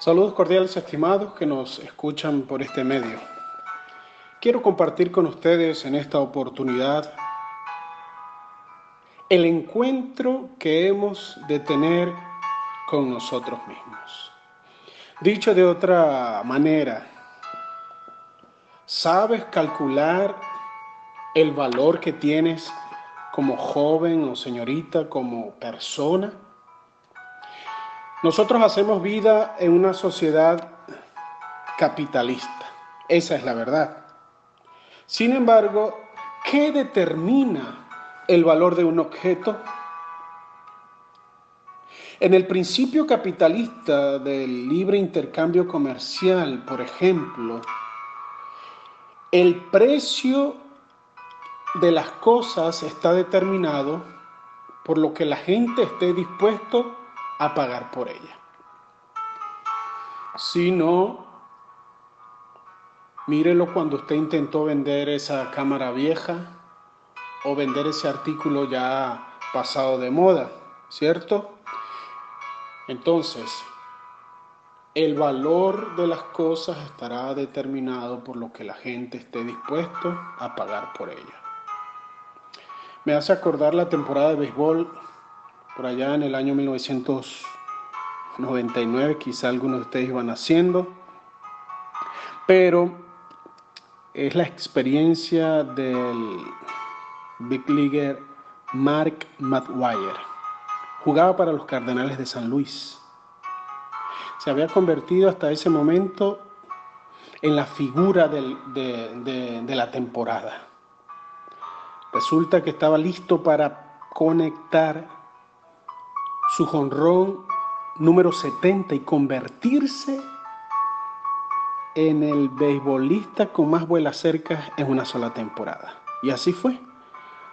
Saludos cordiales estimados que nos escuchan por este medio. Quiero compartir con ustedes en esta oportunidad el encuentro que hemos de tener con nosotros mismos. Dicho de otra manera, ¿sabes calcular el valor que tienes como joven o señorita, como persona? Nosotros hacemos vida en una sociedad capitalista, esa es la verdad. Sin embargo, ¿qué determina el valor de un objeto? En el principio capitalista del libre intercambio comercial, por ejemplo, el precio de las cosas está determinado por lo que la gente esté dispuesto a pagar por ella. Si no, mírelo cuando usted intentó vender esa cámara vieja o vender ese artículo ya pasado de moda, ¿cierto? Entonces, el valor de las cosas estará determinado por lo que la gente esté dispuesto a pagar por ella. Me hace acordar la temporada de béisbol por allá en el año 1999, quizá algunos de ustedes iban haciendo, pero es la experiencia del big leaguer Mark Maguire. Jugaba para los Cardenales de San Luis. Se había convertido hasta ese momento en la figura de, de la temporada. Resulta que estaba listo para conectar su jonrón número 70 y convertirse en el beisbolista con más vuelas cercas en una sola temporada. Y así fue.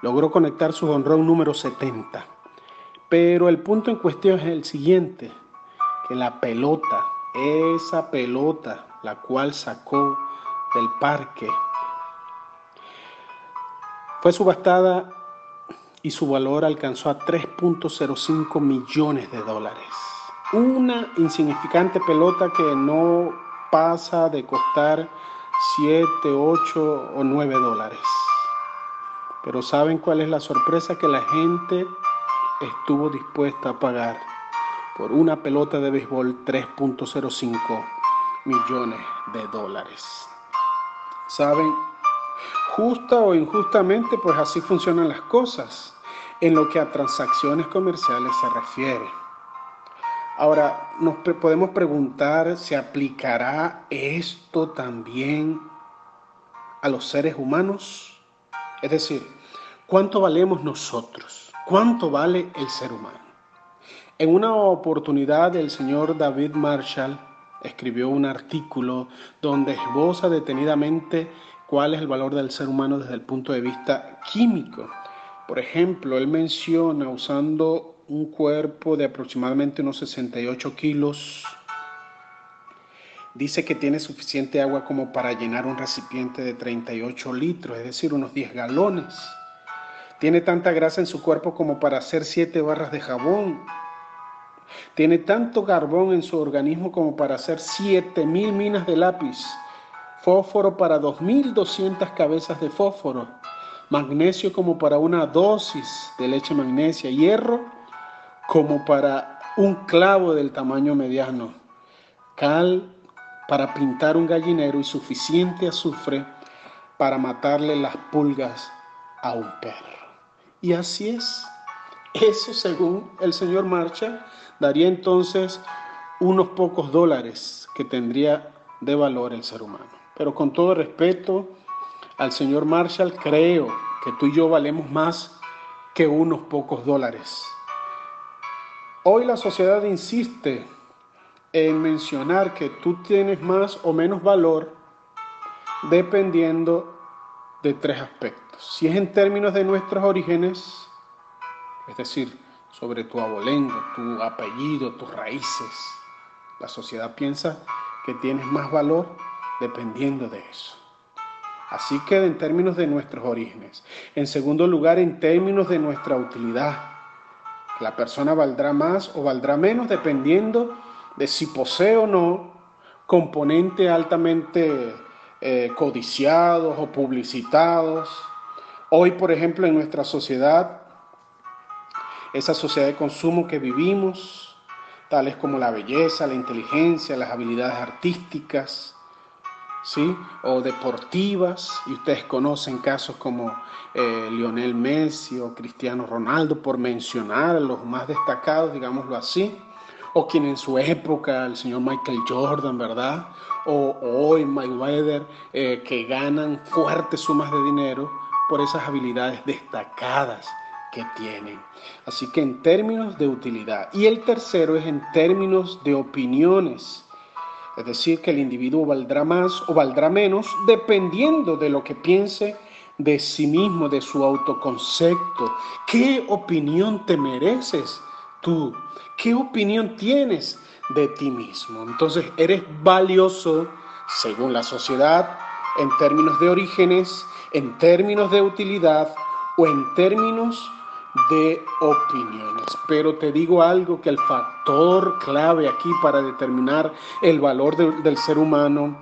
Logró conectar su jonrón número 70. Pero el punto en cuestión es el siguiente, que la pelota, esa pelota, la cual sacó del parque, fue subastada y su valor alcanzó a 3.05 millones de dólares. Una insignificante pelota que no pasa de costar 7, 8 o 9 dólares. Pero ¿saben cuál es la sorpresa? Que la gente estuvo dispuesta a pagar por una pelota de béisbol 3.05 millones de dólares. ¿Saben? Justa o injustamente, pues así funcionan las cosas en lo que a transacciones comerciales se refiere. Ahora, nos podemos preguntar, ¿se aplicará esto también a los seres humanos? Es decir, ¿cuánto valemos nosotros? ¿Cuánto vale el ser humano? En una oportunidad, el señor David Marshall escribió un artículo donde esboza detenidamente cuál es el valor del ser humano desde el punto de vista químico. Por ejemplo, él menciona usando un cuerpo de aproximadamente unos 68 kilos, dice que tiene suficiente agua como para llenar un recipiente de 38 litros, es decir, unos 10 galones. Tiene tanta grasa en su cuerpo como para hacer 7 barras de jabón. Tiene tanto carbón en su organismo como para hacer 7000 minas de lápiz fósforo para 2.200 cabezas de fósforo, magnesio como para una dosis de leche magnesia, hierro como para un clavo del tamaño mediano, cal para pintar un gallinero y suficiente azufre para matarle las pulgas a un perro. Y así es. Eso, según el señor Marcha, daría entonces unos pocos dólares que tendría de valor el ser humano. Pero con todo respeto al señor Marshall, creo que tú y yo valemos más que unos pocos dólares. Hoy la sociedad insiste en mencionar que tú tienes más o menos valor dependiendo de tres aspectos. Si es en términos de nuestros orígenes, es decir, sobre tu abolengo, tu apellido, tus raíces, la sociedad piensa que tienes más valor dependiendo de eso. Así que en términos de nuestros orígenes. En segundo lugar, en términos de nuestra utilidad. La persona valdrá más o valdrá menos dependiendo de si posee o no componentes altamente eh, codiciados o publicitados. Hoy, por ejemplo, en nuestra sociedad, esa sociedad de consumo que vivimos, tales como la belleza, la inteligencia, las habilidades artísticas, ¿sí? o deportivas, y ustedes conocen casos como eh, Lionel Messi o Cristiano Ronaldo, por mencionar los más destacados, digámoslo así, o quien en su época, el señor Michael Jordan, ¿verdad? O, hoy Mayweather, eh, que ganan fuertes sumas de dinero por esas habilidades destacadas que tienen. Así que en términos de utilidad. Y el tercero es en términos de opiniones. Es decir, que el individuo valdrá más o valdrá menos dependiendo de lo que piense de sí mismo, de su autoconcepto. ¿Qué opinión te mereces tú? ¿Qué opinión tienes de ti mismo? Entonces, eres valioso según la sociedad en términos de orígenes, en términos de utilidad o en términos de opiniones. Pero te digo algo que el factor clave aquí para determinar el valor del ser humano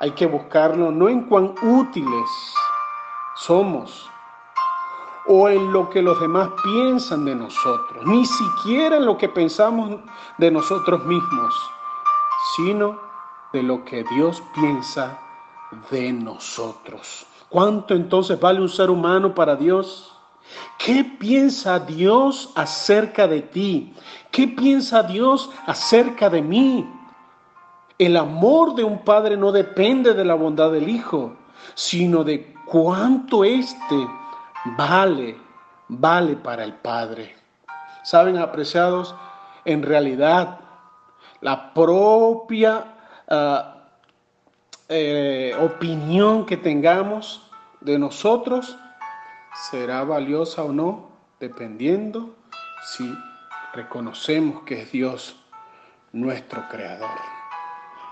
hay que buscarlo no en cuán útiles somos o en lo que los demás piensan de nosotros, ni siquiera en lo que pensamos de nosotros mismos, sino de lo que Dios piensa de nosotros. ¿Cuánto entonces vale un ser humano para Dios? ¿Qué piensa Dios acerca de ti? ¿Qué piensa Dios acerca de mí? El amor de un padre no depende de la bondad del hijo, sino de cuánto éste vale, vale para el padre. Saben, apreciados, en realidad la propia ah, eh, opinión que tengamos de nosotros será valiosa o no, dependiendo si reconocemos que es Dios nuestro creador.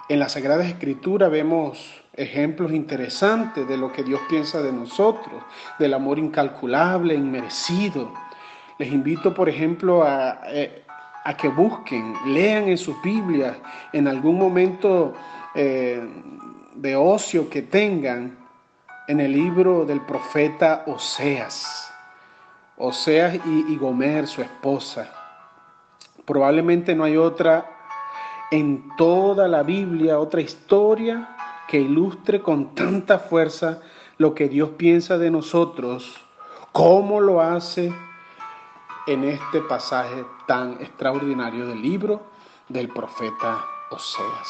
En la Sagrada Escritura vemos ejemplos interesantes de lo que Dios piensa de nosotros, del amor incalculable, inmerecido. Les invito, por ejemplo, a, eh, que busquen, lean en sus Biblias, en algún momento eh, de ocio que tengan, en el libro del profeta Oseas. Oseas y, Gomer, su esposa. Probablemente no hay otra en toda la Biblia, otra historia que ilustre con tanta fuerza lo que Dios piensa de nosotros, como lo hace en este pasaje tan extraordinario del libro del profeta Oseas.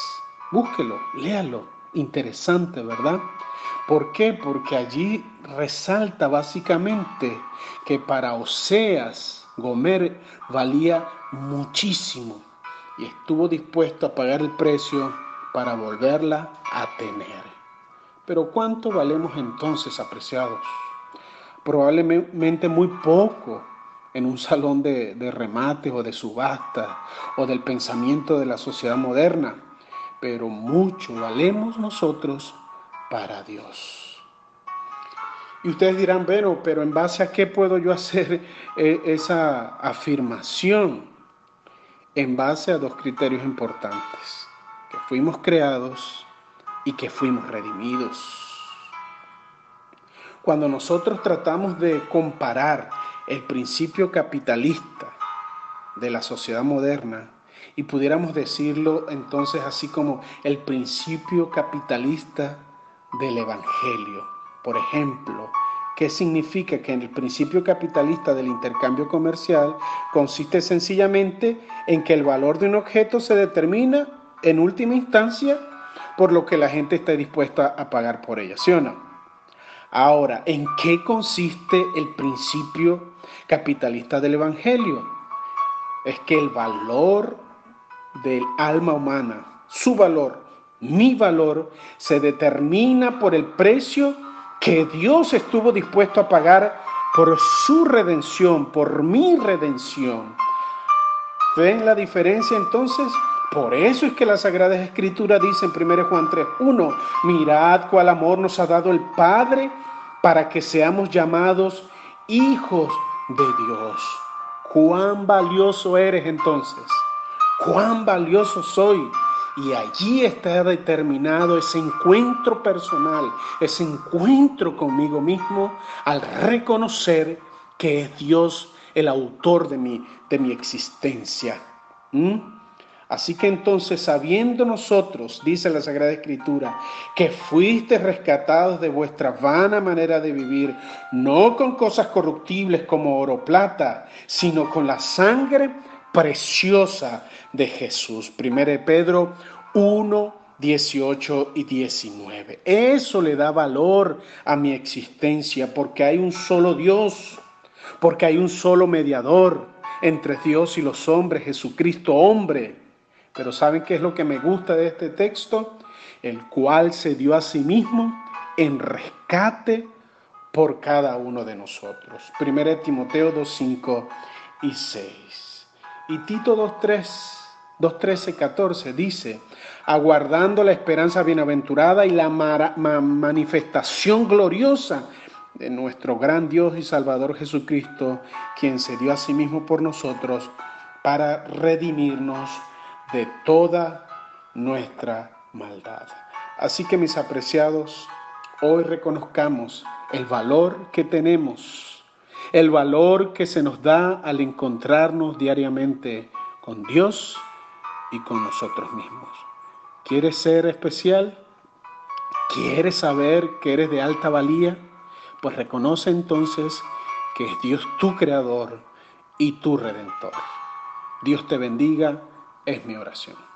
Búsquelo, léalo, interesante, ¿verdad? ¿Por qué? Porque allí resalta básicamente que para Oseas Gomer valía muchísimo y estuvo dispuesto a pagar el precio para volverla a tener. Pero ¿cuánto valemos entonces, apreciados? Probablemente muy poco en un salón de, de remate o de subasta o del pensamiento de la sociedad moderna, pero mucho valemos nosotros para Dios. Y ustedes dirán, bueno, pero en base a qué puedo yo hacer eh, esa afirmación? En base a dos criterios importantes, que fuimos creados y que fuimos redimidos. Cuando nosotros tratamos de comparar el principio capitalista de la sociedad moderna y pudiéramos decirlo entonces así como el principio capitalista del Evangelio. Por ejemplo, ¿qué significa que el principio capitalista del intercambio comercial consiste sencillamente en que el valor de un objeto se determina en última instancia por lo que la gente está dispuesta a pagar por ella, ¿sí o no? Ahora, ¿en qué consiste el principio capitalista del Evangelio? Es que el valor del alma humana, su valor, mi valor se determina por el precio que Dios estuvo dispuesto a pagar por su redención, por mi redención. ¿Ven la diferencia entonces? Por eso es que la Sagrada Escritura dice en 1 Juan 3.1, mirad cuál amor nos ha dado el Padre para que seamos llamados hijos de Dios. Cuán valioso eres entonces cuán valioso soy. Y allí está determinado ese encuentro personal, ese encuentro conmigo mismo al reconocer que es Dios el autor de mi, de mi existencia. ¿Mm? Así que entonces, sabiendo nosotros, dice la Sagrada Escritura, que fuiste rescatados de vuestra vana manera de vivir, no con cosas corruptibles como oro plata, sino con la sangre preciosa de Jesús. 1 Pedro 1, 18 y 19. Eso le da valor a mi existencia porque hay un solo Dios, porque hay un solo mediador entre Dios y los hombres, Jesucristo hombre pero ¿saben qué es lo que me gusta de este texto? El cual se dio a sí mismo en rescate por cada uno de nosotros. 1 Timoteo 2, 5 y 6. Y Tito 2, 3, 2, 13, 14 dice, aguardando la esperanza bienaventurada y la manifestación gloriosa de nuestro gran Dios y Salvador Jesucristo, quien se dio a sí mismo por nosotros para redimirnos de toda nuestra maldad. Así que mis apreciados, hoy reconozcamos el valor que tenemos, el valor que se nos da al encontrarnos diariamente con Dios y con nosotros mismos. ¿Quieres ser especial? ¿Quieres saber que eres de alta valía? Pues reconoce entonces que es Dios tu creador y tu redentor. Dios te bendiga es mi oración.